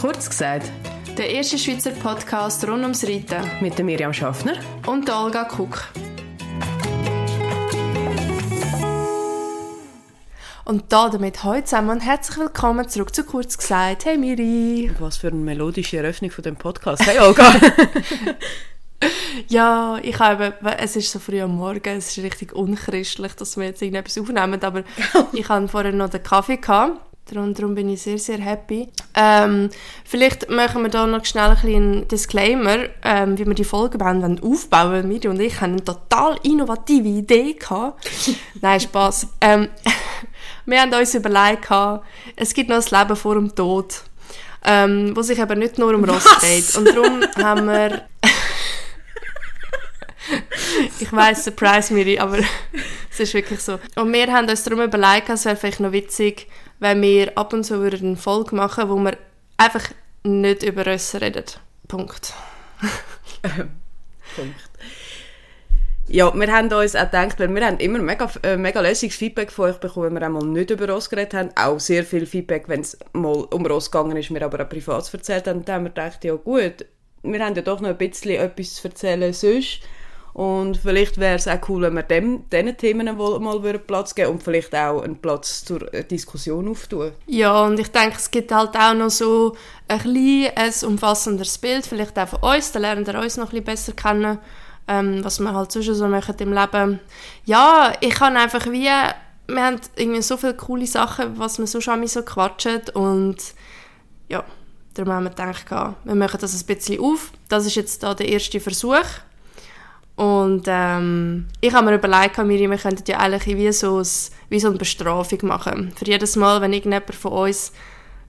Kurz gesagt, der erste Schweizer Podcast rund ums Reiten mit der Miriam Schaffner und der Olga Kuck. Und da damit heute zusammen und herzlich willkommen zurück zu Kurz gesagt. Hey Miri! Was für eine melodische Eröffnung von dem Podcast. Hey Olga! ja, ich habe, es ist so früh am Morgen, es ist richtig unchristlich, dass wir jetzt irgendetwas aufnehmen, aber ich hatte vorher noch den Kaffee gehabt. Darum, bin ich sehr, sehr happy. Ähm, vielleicht machen wir da noch schnell ein einen Disclaimer, ähm, wie wir die Folge aufbauen wollen. Und ich haben eine total innovative Idee gehabt. Nein, Spass. Ähm, wir haben uns überlegt, es gibt noch ein Leben vor dem Tod, ähm, wo sich aber nicht nur um Ross dreht. Und darum haben wir... ich weiß, surprise Miri, aber es ist wirklich so. Und wir haben uns darum überlegt, es wäre vielleicht noch witzig, wenn wir ab und zu eine Folge machen, wo wir einfach nicht über uns reden. Punkt. Punkt. Ja, wir haben uns auch gedacht, weil wir haben immer mega, äh, mega lässiges Feedback von euch bekommen, wenn wir einmal nicht über Ross geredet haben. Auch sehr viel Feedback, wenn es mal um Ross gegangen ist, wir aber auch privat erzählt haben. Dann haben wir gedacht, ja gut, wir haben ja doch noch ein bisschen etwas zu erzählen sonst. Und vielleicht wäre es auch cool, wenn wir dem, diesen Themen mal Platz geben und vielleicht auch einen Platz zur äh, Diskussion auftun. Ja, und ich denke, es gibt halt auch noch so ein bisschen ein umfassenderes Bild, vielleicht auch von uns, dann lernen wir uns noch ein bisschen besser kennen, ähm, was wir halt sonst so machen im Leben. Ja, ich kann einfach wie, wir haben irgendwie so viele coole Sachen, was wir so schon so quatschen und ja, darum haben wir gedacht, wir machen das ein bisschen auf. Das ist jetzt da der erste Versuch und ähm, ich habe mir überlegt, Miriam, wir könnten ja eigentlich wie so, ein, wie so eine Bestrafung machen. Für jedes Mal, wenn irgendjemand von uns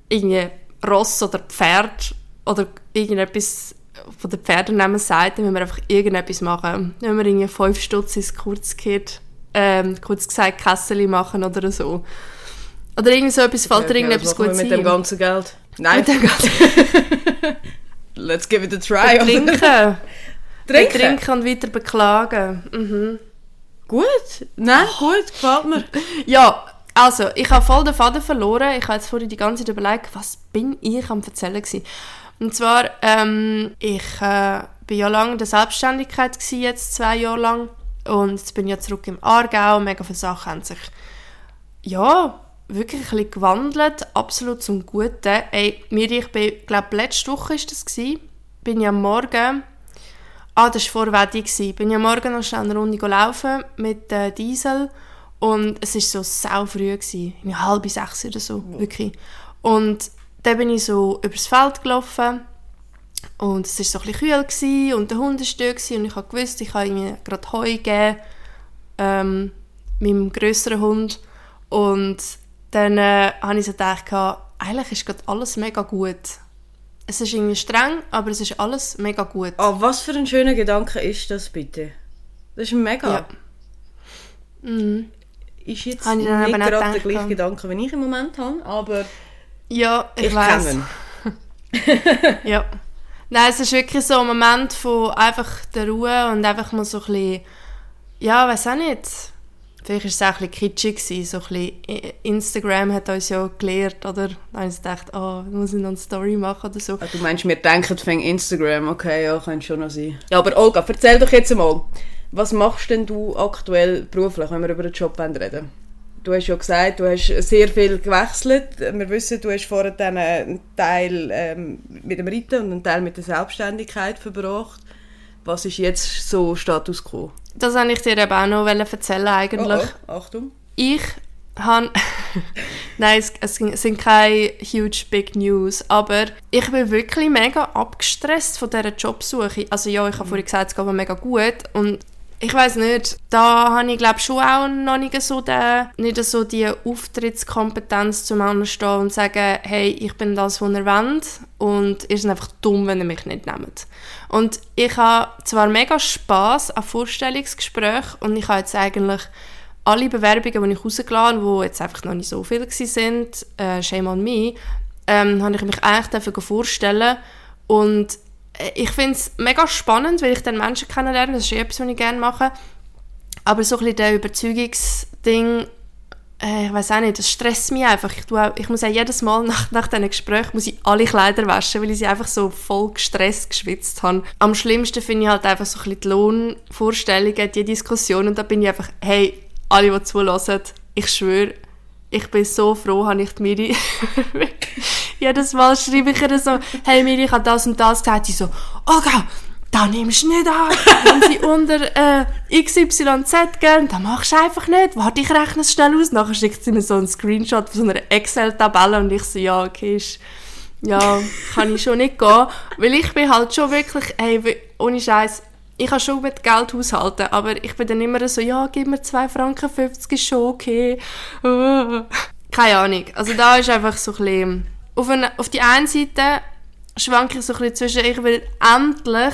irgendwie Ross oder Pferd oder irgendetwas von den Pferdennamen sagt, dann müssen wir einfach irgendetwas machen. Dann müssen wir irgendwie fünf Stutz ins Kurzkit, ähm, kurz gesagt, Kessel machen oder so. Oder irgend so etwas, fällt dir irgendetwas gut mit dem ganzen Geld? Nein. Mit dem Geld. Let's give it a try. Trinken. Trinken? Trinken und weiter beklagen. Mhm. Gut. Nein, oh. gut, gefällt mir. ja, also, ich habe voll den Faden verloren. Ich habe jetzt vorhin die ganze Zeit überlegt, was bin ich am erzählen gewesen. Und zwar, ähm, ich äh, bin ja lange in der Selbstständigkeit gewesen, jetzt zwei Jahre lang. Und jetzt bin ich ja zurück im Aargau. Mega viele Sachen haben sich, ja, wirklich ein bisschen gewandelt. Absolut zum Guten. Ey, mir, ich bin, glaube letzte Woche war das gewesen, bin ich am Morgen Ah, das war vor Wedding. Ich bin ja morgen noch schnell eine Runde laufen mit äh, Diesel und es war so sau früh, gewesen, halb sechs oder so, wirklich. Und dann bin ich so übers Feld gelaufen und es war so ein bisschen kühl gewesen, und der Hund war da und ich habe gewusst, ich kann ihm gerade Heu geben, ähm, meinem grösseren Hund. Und dann äh, habe ich so gedacht, eigentlich ist gerade alles mega gut es ist irgendwie streng, aber es ist alles mega gut. Oh, was für ein schöner Gedanke ist das bitte? Das ist mega. Ja. Mhm. Ist jetzt nicht gerade der gleiche Gedanke, wie ich im Moment habe, aber ja, ich, ich weiß. ja. Nein, es ist wirklich so ein Moment von einfach der Ruhe und einfach mal so ein bisschen, ja, weiß auch nicht, Vielleicht war es auch ein bisschen kitschig, so ein bisschen Instagram hat uns ja gelehrt, oder? Da habe ich gedacht, oh, muss ich noch eine Story machen oder so. Ah, du meinst, wir denken von Instagram, okay, ja, könnte schon noch sein. Ja, aber Olga, erzähl doch jetzt mal, was machst denn du aktuell beruflich, wenn wir über den Job reden Du hast ja gesagt, du hast sehr viel gewechselt. Wir wissen, du hast vorher einen Teil ähm, mit dem Reiten und einen Teil mit der Selbstständigkeit verbracht. Was ist jetzt so Status quo? Das wollte ich dir eben auch noch erzählen eigentlich. Oh, oh. Achtung. Ich habe... Nein, es, es, sind keine huge big News, aber ich bin wirklich mega abgestresst von dieser Jobsuche. Also ja, ich habe mhm. vorhin gesagt, es geht mir mega gut und ich weiß nicht, da habe ich glaube schon auch noch nicht so, den, nicht so die Auftrittskompetenz zum anstehen und sagen, hey, ich bin das, was ihr wollt und ihr seid einfach dumm, wenn ihr mich nicht nehmt. Und ich habe zwar mega Spaß an Vorstellungsgesprächen und ich habe jetzt eigentlich alle Bewerbungen, die ich rausgeladen habe, die jetzt einfach noch nicht so viele waren, äh, shame on me, ähm, habe ich mich eigentlich dafür vorstellen und ich finde es mega spannend, weil ich dann Menschen kennenlerne, das ist etwas, was ich gerne mache. Aber so ein bisschen der Überzeugungsding äh, ich weiß auch nicht, das stresst mich einfach. Ich, tue ich muss auch jedes Mal nach, nach diesen Gesprächen muss ich alle Kleider waschen, weil ich sie einfach so voll gestresst geschwitzt habe. Am schlimmsten finde ich halt einfach so ein bisschen die Lohnvorstellungen, die Diskussion und da bin ich einfach, hey, alle, die zulassen, ich schwöre, ich bin so froh, habe ich die Miri jedes Mal schreibe ich ihr so, hey Miri, ich habe das und das gesagt, sie so, Gott, da nimmst du nicht an. Wenn sie unter äh, XYZ gehen, dann machst du einfach nicht. Warte, ich rechne es schnell aus. Nachher schickt sie mir so einen Screenshot von so einer Excel-Tabelle und ich so, ja, okay, ist, ja, kann ich schon nicht gehen. Weil ich bin halt schon wirklich, hey, ohne Scheiß, ich kann schon mit Geld haushalten, aber ich bin dann immer so, ja, gib mir 2 Franken 50, ist schon okay. Keine Ahnung. Also da ist einfach so ein bisschen, auf, eine, auf die einen Seite schwanke ich so ein bisschen zwischen, ich will endlich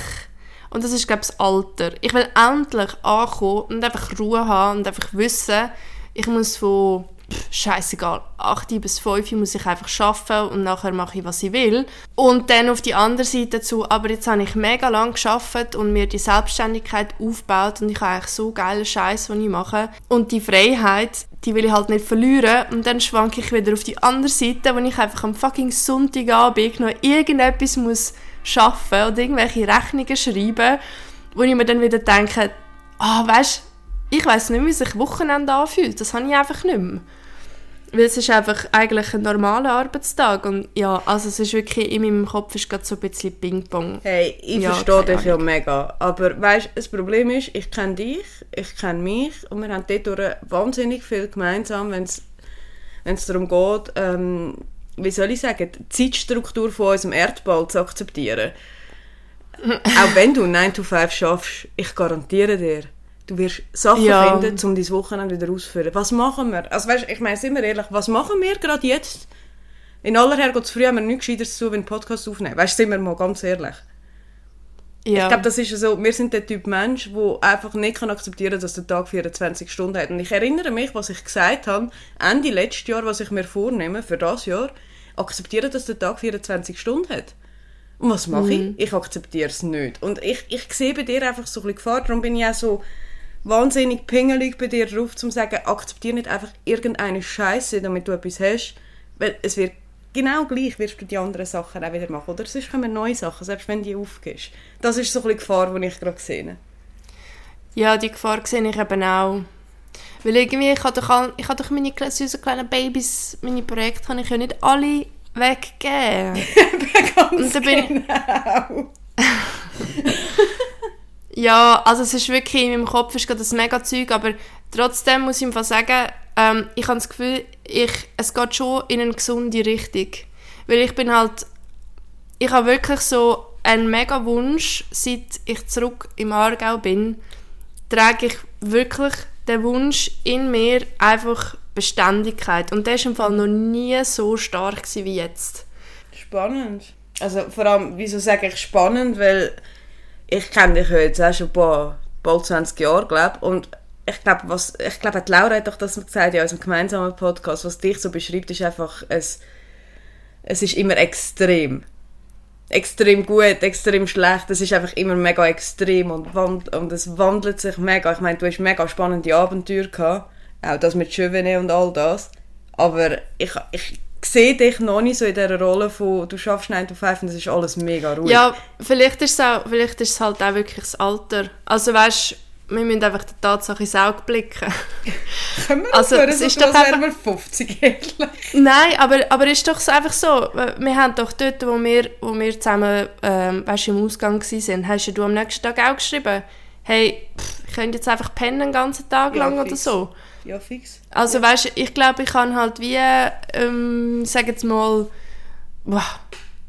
und das ist, glaube ich, das Alter. Ich will endlich ankommen und einfach Ruhe haben und einfach wissen, ich muss von scheißegal, 8 bis 5 muss ich einfach arbeiten und nachher mache ich, was ich will. Und dann auf die andere Seite dazu, aber jetzt habe ich mega lang geschafft und mir die Selbstständigkeit aufgebaut und ich habe eigentlich so geile Scheiß, was ich mache. Und die Freiheit, die will ich halt nicht verlieren. Und dann schwanke ich wieder auf die andere Seite, wo ich einfach am fucking Sonntagabend noch irgendetwas muss arbeiten oder irgendwelche Rechnungen schreiben, wo ich mir dann wieder denke, ah, oh, weißt, ich weiß nicht, wie sich Wochenende anfühlt. Das habe ich einfach nicht mehr. Weil es ist einfach eigentlich ein normaler Arbeitstag und ja, also es ist wirklich, in meinem Kopf ist gerade so ein bisschen Ping-Pong. Hey, ich ja, verstehe dich ja mega, aber weißt, das Problem ist, ich kenne dich, ich kenne mich und wir haben dort wahnsinnig viel gemeinsam, wenn es darum geht, ähm, wie soll ich sagen, die Zeitstruktur von unserem Erdball zu akzeptieren. Auch wenn du 9 to 5 schaffst, ich garantiere dir, du wirst Sachen ja. finden, um dein Wochenende wieder auszuführen. Was machen wir? Also weißt, ich meine, sind wir ehrlich, was machen wir gerade jetzt? In aller Herrgotts früh haben wir nichts Gescheiteres zu, wenn Podcast aufnehmen. Weißt du, sind wir mal ganz ehrlich. Ja. Ich glaube, das ist so, wir sind der Typ Mensch, der einfach nicht kann akzeptieren kann, dass der Tag 24 Stunden hat. Und ich erinnere mich, was ich gesagt habe, Ende letztes Jahr, was ich mir vornehme für das Jahr, akzeptieren, dass der Tag 24 Stunden hat. Und was mache mhm. ich? Ich akzeptiere es nicht. Und ich, ich sehe bei dir einfach so ein bisschen Gefahr, darum bin ich auch so wahnsinnig pingelig bei dir drauf, um zu sagen, akzeptiere nicht einfach irgendeine Scheiße, damit du etwas hast, weil es wird genau gleich wirst du die anderen Sachen auch wieder machen. Oder sonst kommen neue Sachen, selbst wenn du die aufgibst. Das ist so ein bisschen die Gefahr, die ich gerade sehe. Ja, die Gefahr sehe ich eben auch. Weil irgendwie, ich habe doch, all, ich habe doch meine süßen kleinen Babys, meine Projekte, kann ich ja nicht alle weggeben. Und dann bin genau. ja, also es ist wirklich, in meinem Kopf ist gerade ein mega Zeug, aber trotzdem muss ich einfach sagen, ähm, ich habe das Gefühl, ich, es geht schon in eine gesunde Richtung. Weil ich bin halt, ich habe wirklich so einen mega Wunsch, seit ich zurück im Aargau bin, trage ich wirklich der Wunsch in mir einfach Beständigkeit. Und der ist im Fall noch nie so stark wie jetzt. Spannend. Also vor allem, wieso sage ich spannend, weil ich kenne dich jetzt auch schon ein paar, bald 20 Jahre, glaube und ich glaube, was, ich glaube, Laura hat doch das gesagt in unserem gemeinsamen Podcast, was dich so beschreibt, ist einfach, es, es ist immer extrem extrem gut, extrem schlecht. Es ist einfach immer mega extrem und, wand und es wandelt sich mega. Ich meine, du hast mega spannende Abenteuer gehabt, auch das mit Chevenet und all das. Aber ich, ich sehe dich noch nicht so in dieser Rolle von du schaffst 9 to 5 und es ist alles mega ruhig. Ja, vielleicht ist es, auch, vielleicht ist es halt auch wirklich das Alter. Also weißt wir müssen einfach die Tatsache ins Auge blicken. Können wir also, es ist doch einfach... wir 50 ehrlich? Nein, aber, aber ist doch einfach so. Wir haben doch dort, wo wir, wo wir zusammen ähm, weißt, im Ausgang waren, hast du am nächsten Tag auch geschrieben, hey, pff, könnte jetzt einfach pennen den ganzen Tag ja, lang fix. oder so. Ja, fix. Also ja. weißt ich glaube, ich kann halt wie, ähm, sag jetzt mal, wow,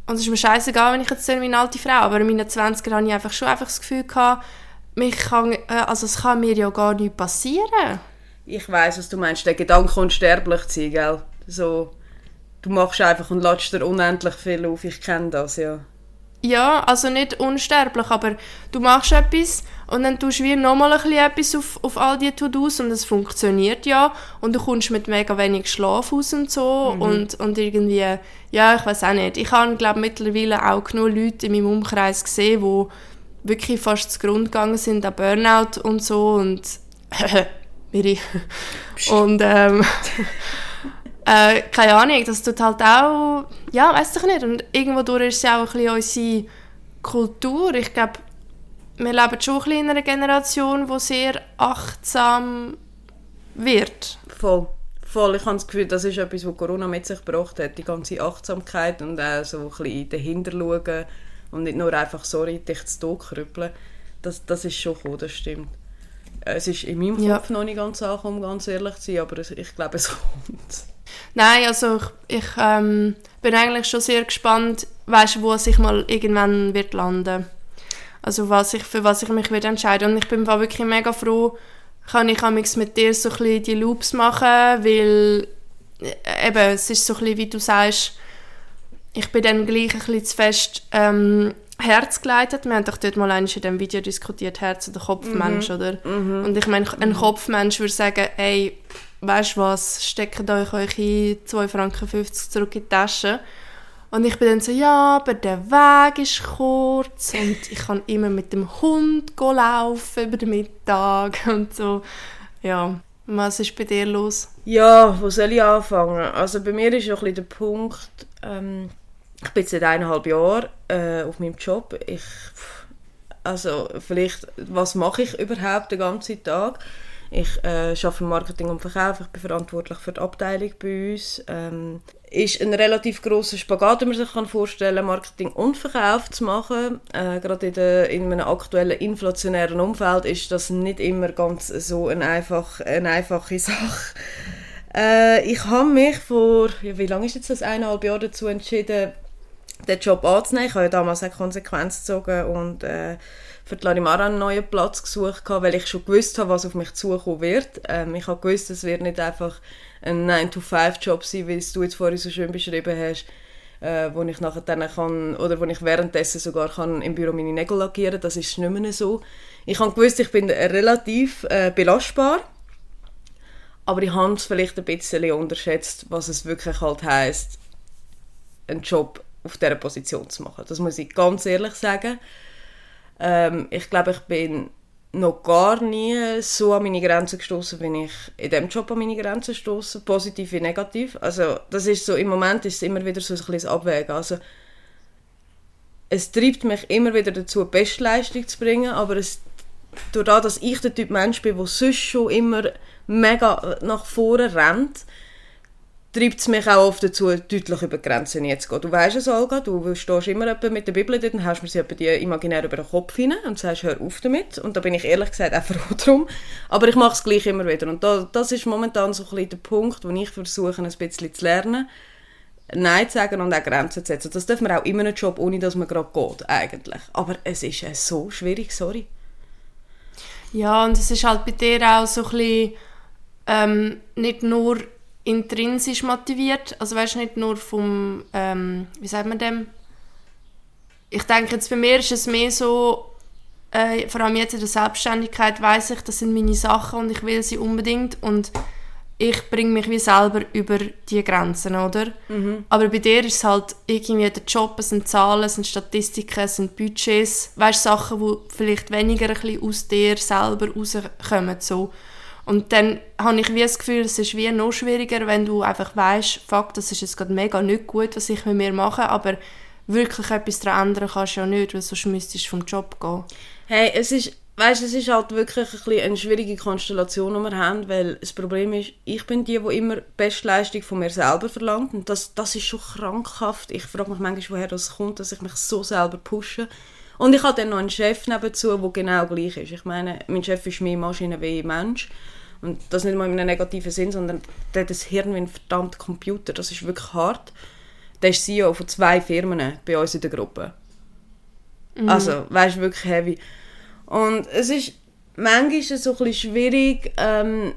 und es ist mir scheißegal, wenn ich jetzt meine alte Frau, aber in meinen 20ern hatte ich einfach schon einfach das Gefühl gehabt, mich kann, äh, also es kann mir ja gar nicht passieren. Ich weiß, was du meinst. Der Gedanke, unsterblich zu sein, gell? So, du machst einfach und lädst dir unendlich viel auf. Ich kenne das, ja. Ja, also nicht unsterblich, aber du machst etwas und dann tust du wie nochmal ein bisschen etwas auf, auf all die To-Dos und es funktioniert ja und du kommst mit mega wenig Schlaf aus und so mhm. und, und irgendwie, ja, ich weiß auch nicht. Ich habe, glaube mittlerweile auch genug Leute in meinem Umkreis gesehen, die wirklich fast zu Grund gegangen sind an Burnout und so und Miri. Und ähm, äh, keine Ahnung, das tut halt auch, ja, weiß ich nicht. Und irgendwo durch ist es auch ein bisschen unsere Kultur. Ich glaube, wir leben schon ein bisschen in einer Generation, die sehr achtsam wird. Voll. Voll. Ich habe das Gefühl, das ist etwas, was Corona mit sich gebracht hat. Die ganze Achtsamkeit und auch so ein bisschen dahinter schauen und nicht nur einfach, sorry, dich zu Tod krüppeln. Das, das ist schon cool, das stimmt. Es ist in meinem Ja. Kopf noch nicht ganz angekommen, um ganz ehrlich zu sein, aber ich glaube, es kommt. Nein, also ich, ich ähm, bin eigentlich schon sehr gespannt, weißt, wo ich mal irgendwann wird landen. Also was ich, für was ich mich wird entscheiden. Und ich bin wirklich mega froh, kann ich mit dir so ein bisschen die Loops machen, weil äh, eben, es ist so ein bisschen, wie du sagst, ich bin dann gleich ein bisschen zu fest ähm, Herz geleitet. Wir haben doch dort mal einmal in diesem Video diskutiert, Herz- oder Kopfmensch, oder? Und ich meine, ein Kopfmensch würde sagen, ey, weißt du was, steckt euch eure 2,50 Franken zurück in die Tasche. Und ich bin dann so, ja, aber der Weg ist kurz und ich kann immer mit dem Hund laufen über den Mittag und so. Ja, was ist bei dir los? Ja, wo soll ich anfangen? Also bei mir ist ja ein der Punkt, ähm, ich bin seit eineinhalb Jahren äh, auf meinem Job. Ich, also vielleicht, was mache ich überhaupt den ganzen Tag? Ich äh, arbeite im Marketing und Verkauf, ich bin verantwortlich für die Abteilung bei uns. Ähm, ist ein relativ grosser Spagat, den man sich kann vorstellen Marketing und Verkauf zu machen. Äh, gerade in, der, in einem aktuellen inflationären Umfeld ist das nicht immer ganz so eine, einfach, eine einfache Sache. Äh, ich habe mich vor, ja, wie lange ist jetzt das, eineinhalb Jahre dazu entschieden, den Job anzunehmen. Ich habe ja damals eine Konsequenz gezogen und äh, für die Larimara einen neuen Platz gesucht, weil ich schon gewusst habe, was auf mich zukommen wird. Ähm, ich habe gewusst, es wird nicht einfach ein 9-to-5-Job sein, wie du jetzt vorhin so schön beschrieben hast, äh, wo ich nachher dann kann, oder wo ich währenddessen sogar kann im Büro meine Nägel lackieren Das ist nicht mehr so. Ich habe gewusst, ich bin relativ äh, belastbar, aber ich habe es vielleicht ein bisschen unterschätzt, was es wirklich halt heisst, einen Job auf dieser Position zu machen. Das muss ich ganz ehrlich sagen. Ähm, ich glaube, ich bin noch gar nie so an meine Grenzen gestoßen, wie ich in diesem Job an meine Grenzen stoße, positiv wie negativ. Also das ist so, im Moment ist es immer wieder so ein das Abwägen. Also es treibt mich immer wieder dazu, Bestleistung zu bringen, aber es, durch das, dass ich der Typ Mensch bin, der sonst schon immer mega nach vorne rennt, treibt es mich auch oft dazu, deutlich über Grenzen jetzt zu gehen. Du weißt es, Olga, du stehst immer mit der Bibel dort und hast mir sie die imaginär über den Kopf hinein und sagst, hör auf damit. Und da bin ich ehrlich gesagt auch froh drum. Aber ich mache es gleich immer wieder. Und da, das ist momentan so ein bisschen der Punkt, wo ich versuche, ein bisschen zu lernen, Nein zu sagen und auch Grenzen zu setzen. Das darf man auch immer einen Job, ohne dass man gerade geht, eigentlich. Aber es ist so schwierig, sorry. Ja, und es ist halt bei dir auch so ein bisschen ähm, nicht nur intrinsisch motiviert, also weißt nicht nur vom, ähm, wie sagt man dem? Ich denke jetzt bei mir ist es mehr so, äh, vor allem jetzt in der Selbstständigkeit weiß ich, das sind meine Sachen und ich will sie unbedingt und ich bringe mich wie selber über die Grenzen, oder? Aber bei dir ist es halt irgendwie der Job, es sind Zahlen, es sind Statistiken, es sind Budgets, weißt Sachen, die vielleicht weniger ein bisschen aus dir selber rauskommen, so. Und dann habe ich wie das Gefühl, es ist wie noch schwieriger, wenn du einfach weißt, fuck, das ist jetzt gerade mega nicht gut, was ich mit mir mache, aber wirklich etwas daran ändern kannst du ja nicht, weil sonst müsstest du vom Job gehen. Hey, es ist, weißt, es ist halt wirklich ein eine schwierige Konstellation, die wir haben, weil das Problem ist, ich bin die, die immer die Bestleistung von mir selber verlangt und das, das ist schon krankhaft. Ich frage mich manchmal, woher das kommt, dass ich mich so selber pushe. Und ich habe dann noch einen Chef nebenzu, der genau gleich ist. Ich meine, mein Chef ist mehr Maschine wie Mensch. Und das nicht mal in einem negativen Sinn, sondern der hat das Hirn wie ein verdammter Computer. Das ist wirklich hart. Der ist CEO von zwei Firmen bei uns in der Gruppe. Also, weißt du, wirklich heavy. Und es ist manchmal so ein bisschen schwierig, ähm,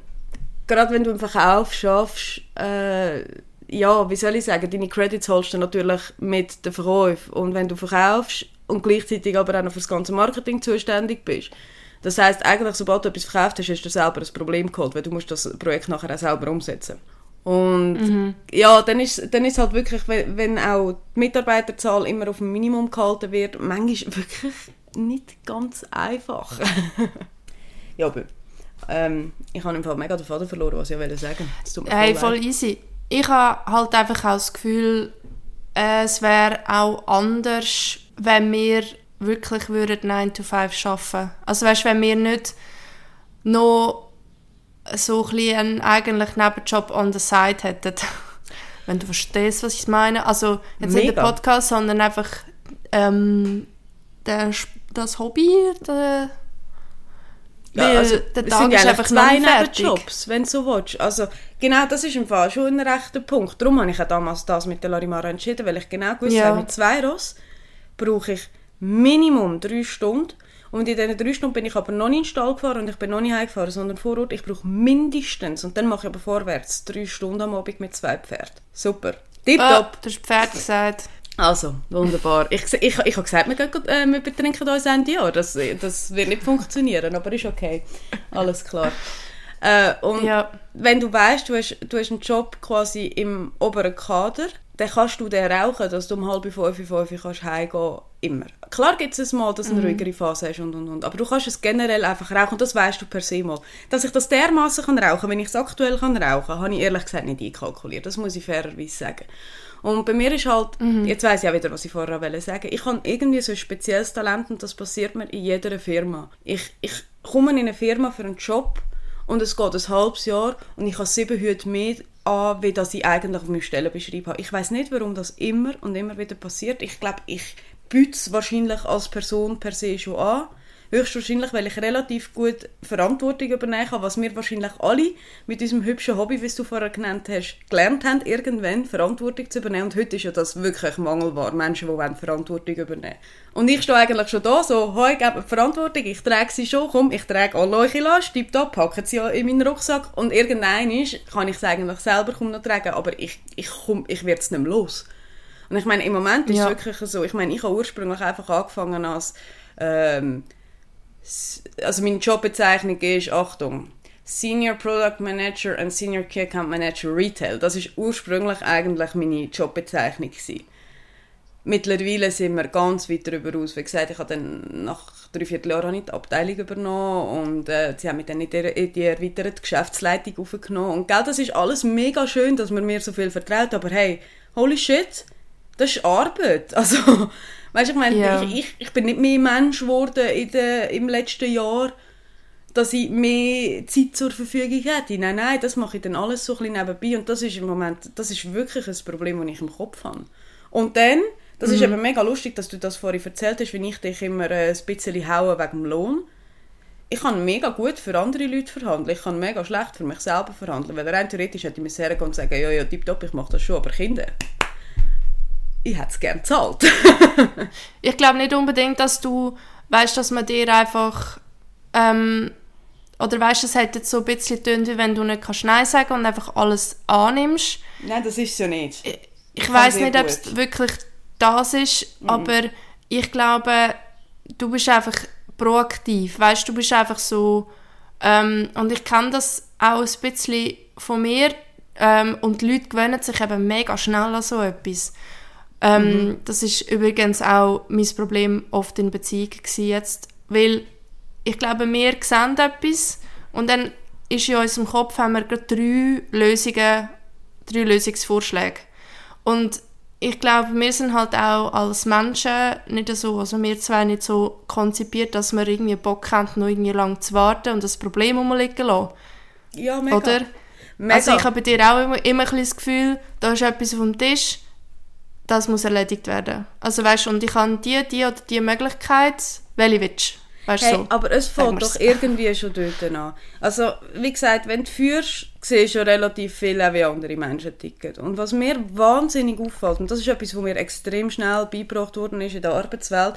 gerade wenn du im Verkauf schaffst, äh, ja, wie soll ich sagen, deine Credits holst du natürlich mit den Verkäufen. Und wenn du verkaufst und gleichzeitig aber auch noch für das ganze Marketing zuständig bist, das heißt eigentlich, sobald du etwas verkauft hast, hast du selber ein Problem geholt, weil du musst das Projekt nachher auch selber umsetzen. Und ja, dann ist, dann ist halt wirklich, wenn, auch die Mitarbeiterzahl immer auf ein Minimum gehalten wird, manchmal wirklich nicht ganz einfach. ja, aber Ähm, ich habe im Fall mega den Faden verloren, was ich wollte sagen. Tut mir Hey, voll voll leid. easy. Ich habe halt einfach auch das Gefühl, äh, es wäre auch anders, wenn wir wirklich würden 9 to 5 arbeiten Also weißt, wenn wir nicht noch so ein einen eigentlich Nebenjob on the side hätten. wenn du verstehst, was ich meine. Also jetzt nicht der Mega. Podcast, sondern einfach ähm, der, das Hobby, der, Ja, also, der Tag sind ja ist einfach zwei. Nebenjobs, wenn du so willst. Also, genau, das ist im Fall schon ein rechter Punkt. Darum habe ich auch damals das mit der Larimara entschieden, weil ich genau gewusst Ja. habe, mit zwei Ross brauche ich Minimum drei Stunden. Und in diesen drei Stunden bin ich aber noch nicht in den Stall gefahren und ich bin noch nicht heimgefahren, sondern vor Ort. Ich brauche mindestens, und dann mache ich aber vorwärts, drei Stunden am Abend mit zwei Pferden. Super. Tipptopp. Ah, du hast Pferd gesagt. Also, wunderbar. Ich, ich, ich, ich habe gesagt, wir, gehen, äh, wir betrinken uns Ende Jahr. Das, das wird nicht funktionieren, aber ist okay. Alles klar. Äh, und Ja. wenn du weißt, du hast, du hast einen Job quasi im oberen Kader, dann kannst du den rauchen, dass du um halb fünf, fünf kannst heimgehen immer. Klar gibt es mal, dass du eine ruhigere Phase hast und, und, und. Aber du kannst es generell einfach rauchen und das weißt du per se mal. Dass ich das dermaßen kann rauchen, wenn ich es aktuell kann rauchen, habe ich ehrlich gesagt nicht einkalkuliert. Das muss ich fairerweise sagen. Und bei mir ist halt, jetzt weiß ich auch wieder, was ich vorher wollte sagen. Ich habe irgendwie so ein spezielles Talent und das passiert mir in jeder Firma. Ich, ich komme in eine Firma für einen Job und es geht ein halbes Jahr und ich habe sieben Hüte mehr an, wie das ich eigentlich auf meinem Stellenbeschrieb habe. Ich weiß nicht, warum das immer und immer wieder passiert. Ich glaube, ich biete es wahrscheinlich als Person per se schon an. Höchstwahrscheinlich, weil ich relativ gut Verantwortung übernehmen kann, was wir wahrscheinlich alle mit diesem hübschen Hobby, wie du vorher genannt hast, gelernt haben, irgendwann Verantwortung zu übernehmen. Und heute ist ja das wirklich mangelbar, Menschen, die wollen Verantwortung übernehmen Und ich stehe eigentlich schon da, so, «Hoi, gebt mir Verantwortung, ich trage sie schon, komm, ich trage alle eure Last, tipptopp, packt sie ja in meinen Rucksack.» Und irgendein ist, kann ich es eigentlich selber kaum noch tragen, aber ich, ich, komm, ich werde es nicht mehr los. Und ich meine, im Moment ist Ja. es wirklich so, ich meine, ich habe ursprünglich einfach angefangen als, ähm, also meine Jobbezeichnung ist, Achtung, Senior Product Manager und Senior Key Account Manager Retail. Das ist ursprünglich eigentlich meine Jobbezeichnung gewesen. Mittlerweile sind wir ganz weit darüber aus. Wie gesagt, ich habe dann nach drei Vierteljahren habe ich die Abteilung übernommen und äh, sie haben mich dann in die, die erweiterte Geschäftsleitung aufgenommen. Und gell, das ist alles mega schön, dass man mir so viel vertraut, aber hey, holy shit, das ist Arbeit. Also, weißt du, ich meine, Ja. ich, ich, ich bin nicht mehr Mensch geworden in der, im letzten Jahr, dass ich mehr Zeit zur Verfügung hätte. Nein, nein, das mache ich dann alles so ein bisschen nebenbei und das ist im Moment, das ist wirklich ein Problem, das ich im Kopf habe. Und dann, das ist eben mega lustig, dass du das vorhin erzählt hast, wenn ich dich immer äh, ein bisschen haue wegen dem Lohn. Ich kann mega gut für andere Leute verhandeln, ich kann mega schlecht für mich selber verhandeln, weil rein theoretisch hätte ich mir sehr und sagen, ja, ja, tipptopp, ich mache das schon, aber Kinder, ich hätte es gerne gezahlt. Ich glaube nicht unbedingt, dass du weißt, dass man dir einfach ähm, oder weißt, es hat jetzt so ein bisschen tönt, wie wenn du nicht kannst Nein sagen und einfach alles annimmst. nein, das ist so nicht. Ich kann weiß nicht, ob es wirklich das ist, aber ich glaube, du bist einfach proaktiv. Weißt, du bist einfach so ähm, und ich kenne das auch ein bisschen von mir ähm, und die Leute gewöhnen sich eben mega schnell an so etwas. Ähm, Das ist übrigens auch mein Problem oft in Beziehungen jetzt, weil ich glaube, wir sehen etwas und dann ist in unserem Kopf haben wir drei Lösungen, drei Lösungsvorschläge. Und ich glaube, wir sind halt auch als Menschen nicht so, also wir zwei nicht so konzipiert, dass wir irgendwie Bock haben, noch irgendwie lang zu warten und das Problem rumliegen lassen. Ja, mega. Oder? Mega. Also ich habe bei dir auch immer, immer ein das Gefühl, da ist etwas auf dem Tisch, das muss erledigt werden. Also weißt und ich habe die, die oder die Möglichkeit, welche willst? Weißt Hey, so? aber es fängt doch irgendwie schon dort an. Also, wie gesagt, wenn du führst, siehst du ja relativ viel, auch wie andere Menschen ticken. Und was mir wahnsinnig auffällt, und das ist etwas, was mir extrem schnell beigebracht worden ist in der Arbeitswelt,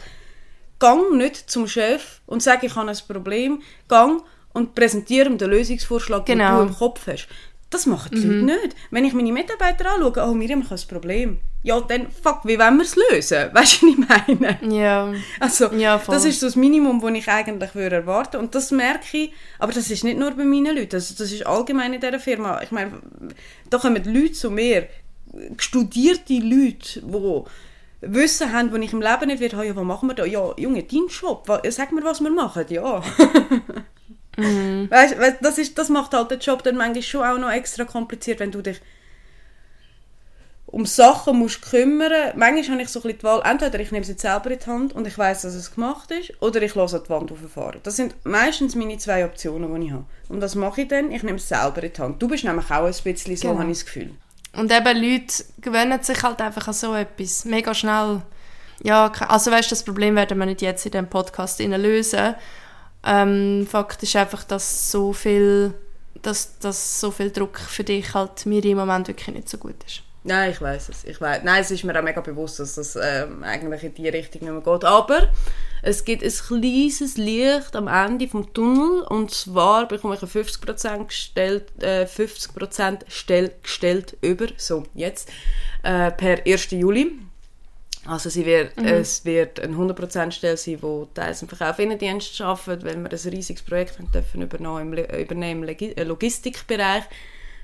gang nicht zum Chef und sag, ich habe ein Problem, gang und präsentiere ihm den Lösungsvorschlag, Genau. den du im Kopf hast. Das machen die Leute nicht. Wenn ich meine Mitarbeiter anschaue, oh Miriam, ich habe ein Problem. Ja, dann, fuck, wie wollen wir es lösen? Weißt du, was ich meine? Ja, Also, Ja, das ist so das Minimum, das ich eigentlich würde erwarten Und das merke ich, aber das ist nicht nur bei meinen Leuten, also das ist allgemein in dieser Firma. Ich meine, da kommen Leute zu mir, studierte Leute, die Wissen haben, wo ich im Leben nicht werde, ja, was machen wir da? Ja, Junge, dein Job, sag mir, was wir machen, ja. Mhm. Weißt, weißt, das, ist, das macht halt den Job dann manchmal schon auch noch extra kompliziert, wenn du dich um Sachen musst kümmern. Manchmal habe ich so ein bisschen die Wahl, entweder ich nehme jetzt selber in die Hand und ich weiß, dass es gemacht ist, oder ich lasse die Wand auffahren. Das sind meistens meine zwei Optionen, die ich habe. Und das mache ich dann, ich nehme es selber in die Hand. Du bist nämlich auch ein bisschen so, genau. habe ich das Gefühl. Und eben Leute gewöhnen sich halt einfach an so etwas, mega schnell. Ja, also weißt du, das Problem werden wir nicht jetzt in diesem Podcast lösen. Ähm, Fakt ist einfach, dass so viel, dass, dass so viel Druck für dich halt mir im Moment wirklich nicht so gut ist. Nein, ich weiß es. Ich weiß. Nein, es ist mir auch mega bewusst, dass das ähm, eigentlich in die Richtung nicht mehr geht. Aber es gibt ein kleines Licht am Ende vom Tunnel und zwar bekomme ich eine 50% gestellt, äh, 50% Stelle gestellt über, so jetzt, äh, per 1. Juli. Also sie wird, mhm. es wird eine 100% Stelle sein, die teils im Verkauf Innendienst arbeitet, weil wir ein riesiges Projekt dürfen übernehmen, übernehmen im äh, Logistikbereich.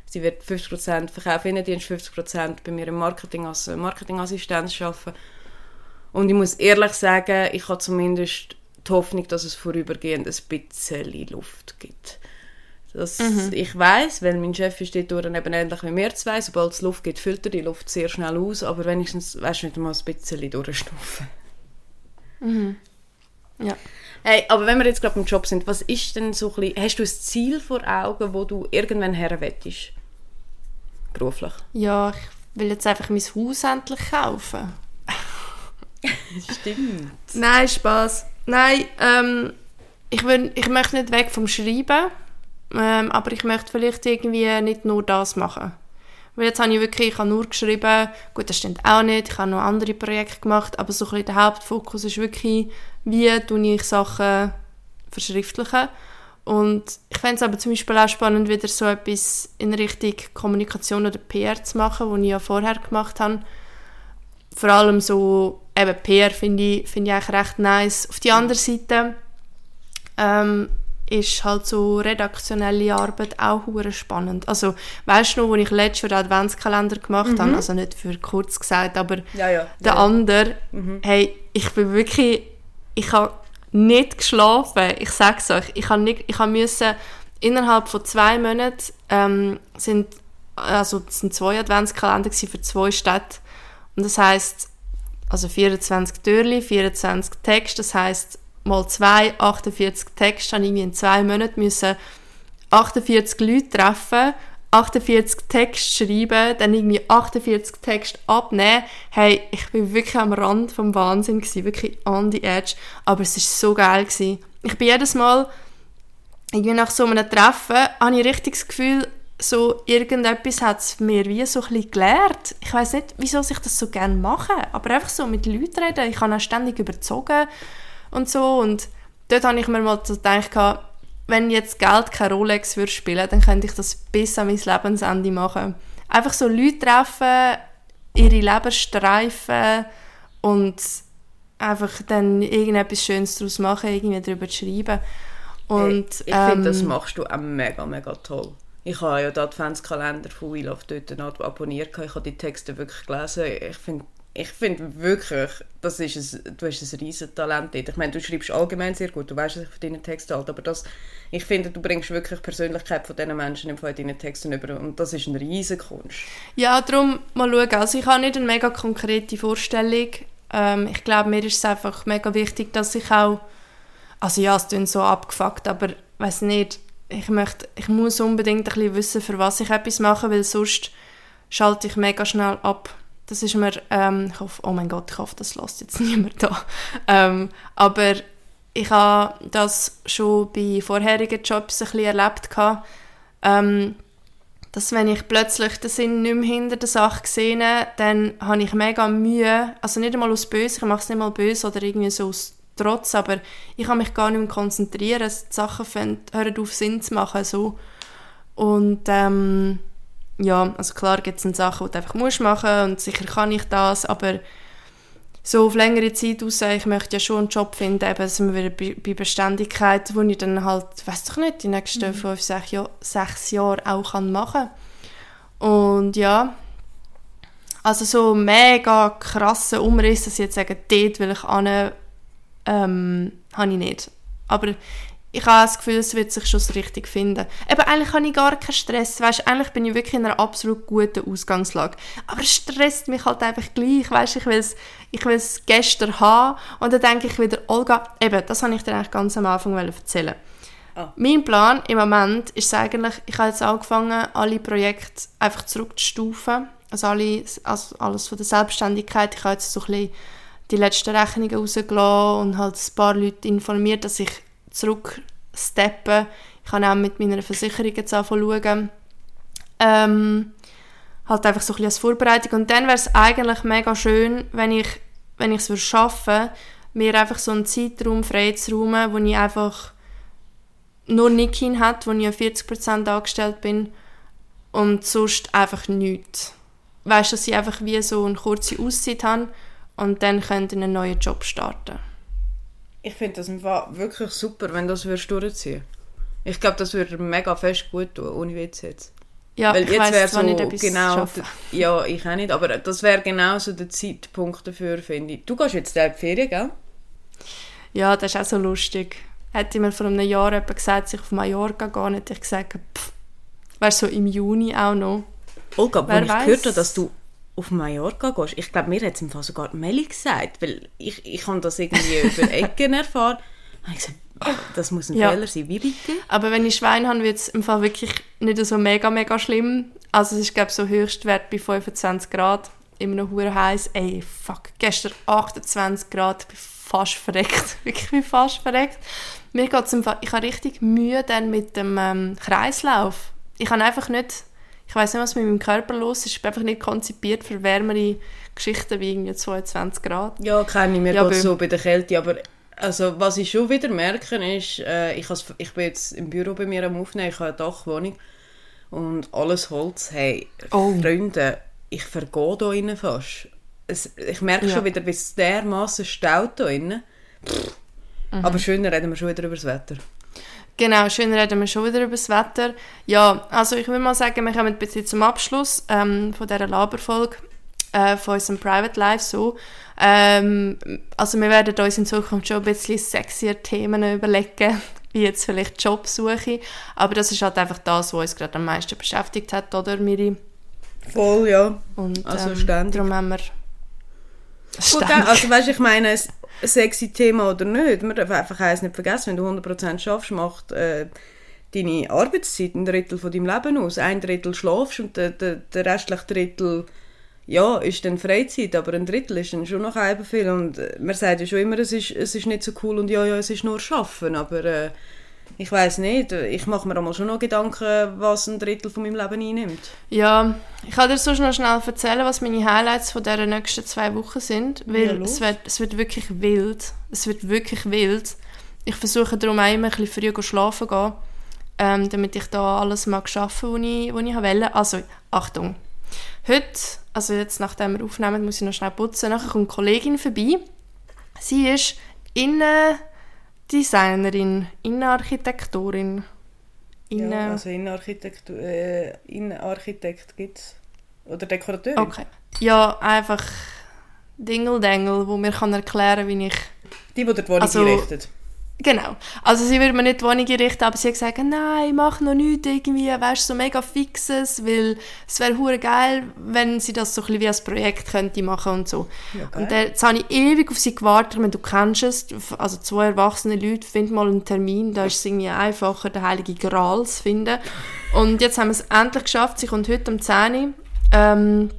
Sie wird 50% Verkauf Innendienst, 50% bei mir im Marketing als Marketingassistenz arbeiten. Und ich muss ehrlich sagen, ich habe zumindest die Hoffnung, dass es vorübergehend ein bisschen Luft gibt. Das, mhm. Ich weiß, weil mein Chef ist dort eben ähnlich wie mir zwei. Sobald es Luft gibt, füllt er die Luft sehr schnell aus, aber wenigstens, weißt du, nicht mal ein bisschen durchstufen. Mhm. Ja. Hey, aber wenn wir jetzt gerade beim Job sind, was ist denn so ein bisschen, hast du ein Ziel vor Augen, wo du irgendwann her? Beruflich? Ja, ich will jetzt einfach mein Haus endlich kaufen. Stimmt. Nein, Spaß. Nein, ähm, ich, will, ich möchte nicht weg vom Schreiben, ähm, aber ich möchte vielleicht irgendwie nicht nur das machen. Weil jetzt habe ich wirklich, ich habe nur geschrieben, gut, das stimmt auch nicht, ich habe noch andere Projekte gemacht, aber so ein bisschen der Hauptfokus ist wirklich, wie tue ich Sachen verschriftlichen. Und ich fände es aber zum Beispiel auch spannend, wieder so etwas in Richtung Kommunikation oder PR zu machen, was ich ja vorher gemacht habe. Vor allem so, eben PR finde ich, find ich eigentlich recht nice. Auf die andere Seite ähm, ist halt so redaktionelle Arbeit auch hure spannend. Also weißt du noch, als ich letztes Jahr den Adventskalender gemacht mhm. habe, also nicht für kurz gesagt, aber ja, ja. der ja, andere, mhm. hey, ich bin wirklich, ich habe nicht geschlafen. Ich sage es euch, ich habe nicht, ich habe müssen innerhalb von zwei Monaten ähm, sind also es sind zwei Adventskalender für zwei Städte und das heißt also 24 Türli, 24 Texte, das heißt mal zwei, 48 Texte, habe ich in zwei Monaten müssen 48 Leute treffen, 48 Texte schreiben, dann irgendwie 48 Texte abnehmen. Hey, ich bin wirklich am Rand vom Wahnsinn gewesen, wirklich on the edge, aber es ist so geil gewesen. Ich bin jedes Mal irgendwie nach so einem Treffen, habe ich richtig das Gefühl, so irgendetwas hat es mir wie so ein gelehrt. Ich weiß nicht, wieso ich das so gerne mache, aber einfach so mit Leuten reden. Ich habe auch ständig überzogen und so. Und dort habe ich mir mal so gedacht, wenn jetzt Geld keine Rolex würde spielen, dann könnte ich das bis an mein Lebensende machen. Einfach so Leute treffen, ihre Leben streifen und einfach dann irgendetwas Schönes daraus machen, irgendwie darüber schreiben. Und, hey, ich ähm, finde, das machst du auch mega, mega toll. Ich habe ja den Adventskalender von We Love dort abonniert. Ich habe die Texte wirklich gelesen. Ich finde ich finde wirklich, das ist ein, du hast ein riesen Talent Ich meine, du schreibst allgemein sehr gut, du weißt, dass ich von deinen Texten halte, aber das, ich finde, du bringst wirklich Persönlichkeit von diesen Menschen in deinen Texten über und das ist eine riesen Kunst. Ja, darum mal schauen. Also ich habe nicht eine mega konkrete Vorstellung. Ähm, ich glaube, mir ist es einfach mega wichtig, dass ich auch, also ja, es klingt so abgefuckt, aber weiß nicht, ich möchte, ich muss unbedingt ein bisschen wissen, für was ich etwas mache, weil sonst schalte ich mega schnell ab. Das ist mir, ähm, ich hoffe, oh mein Gott, ich hoffe, das lässt jetzt niemand da. Ähm, aber ich habe das schon bei vorherigen Jobs ein bisschen erlebt. ähm, dass wenn ich plötzlich den Sinn nicht mehr hinter der Sache sehe, dann habe ich mega Mühe, also nicht einmal aus Böse, ich mache es nicht mal böse oder irgendwie so aus Trotz, aber ich kann mich gar nicht mehr konzentrieren, die Sachen hören auf Sinn zu machen, so. Und ähm, ja, also klar gibt es Sachen, die du einfach musst machen und sicher kann ich das, aber so auf längere Zeit aus, ich möchte ja schon einen Job finden, eben sind wir wieder bei, Beständigkeit, wo ich dann halt, weiß doch nicht, die nächsten mhm. fünf, sechs, Jahr, sechs Jahre auch kann machen Und ja, also so mega krasse Umrisse, dass ich jetzt sage, dort will ich an, ähm, habe ich nicht. Aber ich habe das Gefühl, es wird sich schon so richtig finden. Eben, eigentlich habe ich gar keinen Stress. Weißt, eigentlich bin ich wirklich in einer absolut guten Ausgangslage. Aber es stresst mich halt einfach gleich. Weißt, ich will es ich will's gestern haben und dann denke ich wieder, Olga, eben, das habe ich dir eigentlich ganz am Anfang erzählen Oh. Mein Plan im Moment ist eigentlich, ich habe jetzt angefangen, alle Projekte einfach zurückzustufen. Also, alle, also alles von der Selbstständigkeit. Ich habe jetzt so ein bisschen die letzten Rechnungen rausgelassen und halt ein paar Leute informiert, dass ich zurücksteppen. Ich habe auch mit meiner Versicherung jetzt angefangen ähm, halt einfach so ein bisschen als Vorbereitung. Und dann wäre es eigentlich mega schön, wenn ich wenn es schaffen mir einfach so einen Zeitraum freizuräumen, wo ich einfach nur Nikin hat, wo ich auf 40% angestellt bin und sonst einfach nichts. Weißt du, dass ich einfach wie so eine kurze Auszeit habe und dann könnt einen neuen Job starten. Ich finde das wirklich super, wenn das würdest durchziehen Ich glaube, das würde mega fest gut tun, ohne Witz jetzt. Ja, Weil ich jetzt wäre so nicht genau, ja, ich auch nicht, aber das wäre genau so der Zeitpunkt dafür, finde ich. Du gehst jetzt in die Ferien, gell? Ja, das ist auch so lustig. Hätte mir vor einem Jahr jemand gesagt, dass ich auf Mallorca gehe, hätte ich gesagt, pff, wäre so im Juni auch noch. Olga, Wer ich weiss? gehört habe, dass du auf Mallorca gehst, ich glaube, mir hat es im Fall sogar Melli gesagt, weil ich, ich habe das irgendwie über Ecken erfahren. Und ich gesagt, das muss ein ja. Fehler sein. Wie bitte? Aber wenn ich Schwein habe, wird es im Fall wirklich nicht so mega, mega schlimm. Also es ist, glaube ich, so Höchstwert bei 25 Grad. Immer noch hure heiß. Ey, fuck. Gestern 28 Grad. Ich bin fast verreckt. wirklich, ich bin fast verreckt. Mir geht es im Fall, ich habe richtig Mühe dann mit dem ähm, Kreislauf. Ich habe einfach nicht, ich weiß nicht, was mit meinem Körper los ist. Ich bin einfach nicht konzipiert für wärmere Geschichten wie irgendwie 22 Grad. Ja, kenne ich mir ja, so bei der Kälte, aber also was ich schon wieder merke, ist, äh, ich, has, ich bin jetzt im Büro bei mir am Aufnehmen, ich habe eine Dachwohnung und alles Holz. Hey, oh. Freunde, ich vergehe hier innen fast. Es, ich merke ja. schon wieder, wie es dermaßen staut hier innen. Mhm. Aber schön reden wir schon wieder über das Wetter. Genau, schön reden wir schon wieder über das Wetter. Ja, also ich würde mal sagen, wir kommen ein bisschen zum Abschluss ähm, von dieser Laberfolge äh, von unserem Private Life so. Ähm, also wir werden uns in Zukunft schon ein bisschen sexier Themen überlegen, wie jetzt vielleicht Jobsuche. Aber das ist halt einfach das, was uns gerade am meisten beschäftigt hat, oder Miri? Voll, ja. Und, also ähm, ständig. Darum haben wir Gut, also weißt, ich meine, ein sexy Thema oder nicht, man darf einfach eins nicht vergessen, wenn du 100% schaffst, macht äh, deine Arbeitszeit ein Drittel von deinem Leben aus. Ein Drittel schlafst und der, der, der restliche Drittel ja, ist dann Freizeit, aber ein Drittel ist dann schon noch halb viel. Und äh, man sagt ja schon immer, es ist, es ist nicht so cool und ja, ja, es ist nur Schaffen, aber äh, ich weiß nicht, ich mache mir einmal schon noch Gedanken, was ein Drittel von meinem Leben einnimmt. Ja, ich kann dir sonst noch schnell erzählen, was meine Highlights von dieser nächsten zwei Wochen sind, weil ja, es, wird, es wird wirklich wild, es wird wirklich wild. Ich versuche darum auch immer ein bisschen früher schlafen gehen, ähm, damit ich da alles mag schaffen, was ich, was ich wollte. Also, Achtung, heute also jetzt nachdem wir aufnehmen, muss ich noch schnell putzen. Nachher kommt eine Kollegin vorbei. Sie ist Innendesignerin, Innenarchitektorin. Innen ja, also Innenarchitekt, äh, Innenarchitekt gibt es. Oder Dekorateurin. Okay. Ja, einfach Dingeldengel, wo mir kann erklären wie ich... Die, die die Wohnung also, einrichtet. Genau. Also sie würde mir nicht die Wohnung einrichten, aber sie hat gesagt, nein, mach noch nichts irgendwie, weißt so mega fixes, weil es wäre hure geil, wenn sie das so ein bisschen wie ein Projekt könnte machen und so. Ja, und dann, jetzt habe ich ewig auf sie gewartet, wenn du kennst es, also zwei erwachsene Leute, find mal einen Termin, da ist es irgendwie einfacher, den Heiligen Gral zu finden. Und jetzt haben wir es endlich geschafft, sie kommt heute um 10 Uhr. Ähm,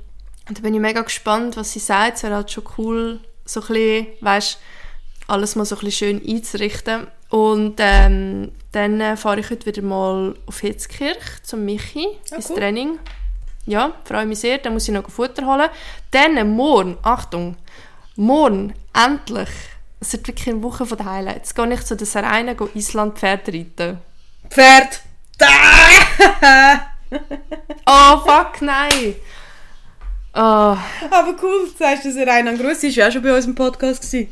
und da bin ich mega gespannt, was sie sagt, es wäre halt schon cool, so ein bisschen, weißt alles mal so ein bisschen schön einzurichten. Und ähm, dann äh, fahre ich heute wieder mal auf Hitzkirch zum Michi ah, ins cool. Training. Ja, freue mich sehr. Dann muss ich noch Futter holen. Dann äh, morgen, Achtung, morgen endlich, es wird wirklich eine Woche von den Highlights, gehe ich zu der Serena Island Pferd reiten. Pferd! oh fuck, nein! Oh. Aber cool, du sagst, dass ein Gruß ist ja auch schon bei uns im Podcast gewesen.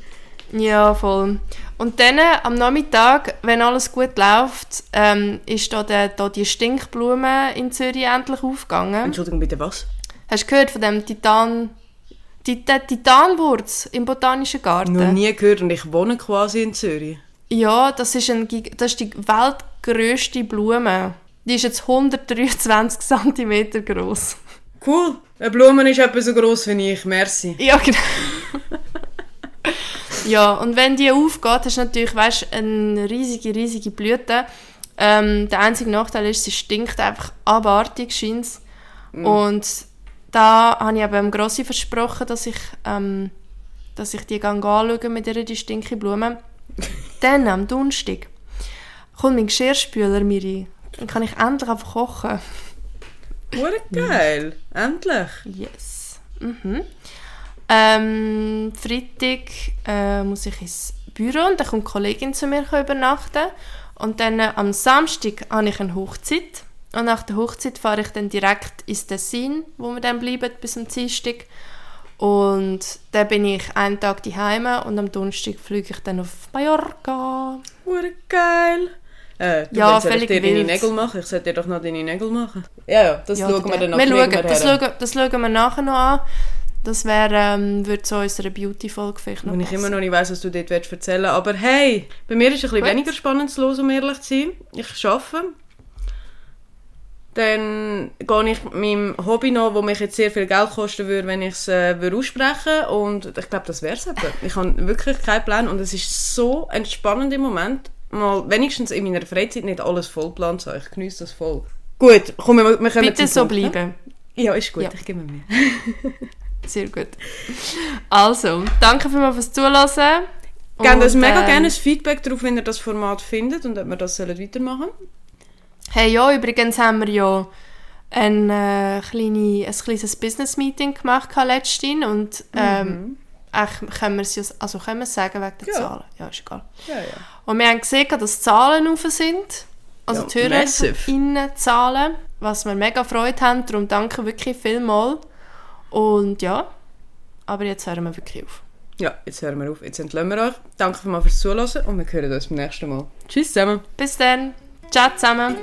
Ja, voll. Und dann am Nachmittag, wenn alles gut läuft, ähm, ist da, der, da die Stinkblume in Zürich endlich aufgegangen. Entschuldigung, bitte was? Hast du gehört von dem Titan... Die, der Titanwurz im Botanischen Garten? Noch nie gehört und ich wohne quasi in Zürich. Ja, das ist, ein, das ist die weltgrößte Blume. Die ist jetzt 123 cm groß. Cool. Eine Blume ist etwa so gross wie ich. Merci. Ja, genau. ja, und wenn die aufgeht, hast du natürlich, weißt, eine riesige, riesige Blüte. Ähm, der einzige Nachteil ist, sie stinkt einfach abartig, scheint's. Und da habe ich eben dem Grossi versprochen, dass ich, ähm, dass ich die gehe anschauen mit ihrer die stinke Blume. Dann, am Donnerstag, kommt mein Geschirrspüler mir rein. Dann kann ich endlich einfach kochen. Hure geil. Endlich. Yes. Mhm. Ähm, Freitag äh, muss ich ins Büro und dann kommt eine Kollegin zu mir übernachten. Und dann äh, am Samstag habe ich eine Hochzeit. Und nach der Hochzeit fahre ich dann direkt ins Tessin, wo wir dann bleiben bis am Dienstag. Und dann bin ich einen Tag daheim und am Donnerstag fliege ich dann auf Mallorca. Hure geil. Äh, du Ja, willst völlig dir deine. Nägel machen? Ich sollte dir doch noch deine Nägel machen. Ja, ja, das Ja, schauen wir dann noch. wir schauen, schauen, das schauen wir nachher noch an. Das wäre, ähm, würde zu unserer Beauty-Folge vielleicht noch Und ich immer noch nicht weiss, was du dort willst erzählen Aber hey, bei mir ist ein bisschen Gut. weniger spannend los, um ehrlich zu sein. Ich arbeite. Dann gehe ich meinem Hobby noch, wo mich jetzt sehr viel Geld kosten würde, wenn ich es äh, würde aussprechen Und ich glaube, das wäre es eben. Ich habe wirklich keinen Plan und es ist so ein spannender Moment, mal wenigstens in meiner Freizeit nicht alles vollplant zu haben. Ich genieße das voll. Gut, komm, wir, wir können Bitte so Punkt, ne? bleiben. Ja, ist gut, Ja. ich gebe mir. Sehr gut. Also, danke vielmals fürs Zuhören. Gebt uns mega ähm, gerne ein Feedback darauf, wenn ihr das Format findet und ob wir das sollen weitermachen Hey, ja, übrigens haben wir ja ein, äh, kleine, ein kleines Business-Meeting gemacht letztens und ähm, eigentlich können wir es ja, also können wir es sagen wegen der Ja. Zahlen. Ja, ist egal. Ja, ja. Und wir haben gesehen, dass die Zahlen rauf sind. Also Ja, die. Hörerinnen-Zahlen, was wir mega Freude haben. Darum danke wirklich vielmals. Und ja, aber jetzt hören wir wirklich auf. Ja, jetzt hören wir auf. Jetzt entlassen wir euch. Danke vielmals fürs Zuhören und wir hören uns beim nächsten Mal. Tschüss zusammen. Bis dann. Ciao zusammen.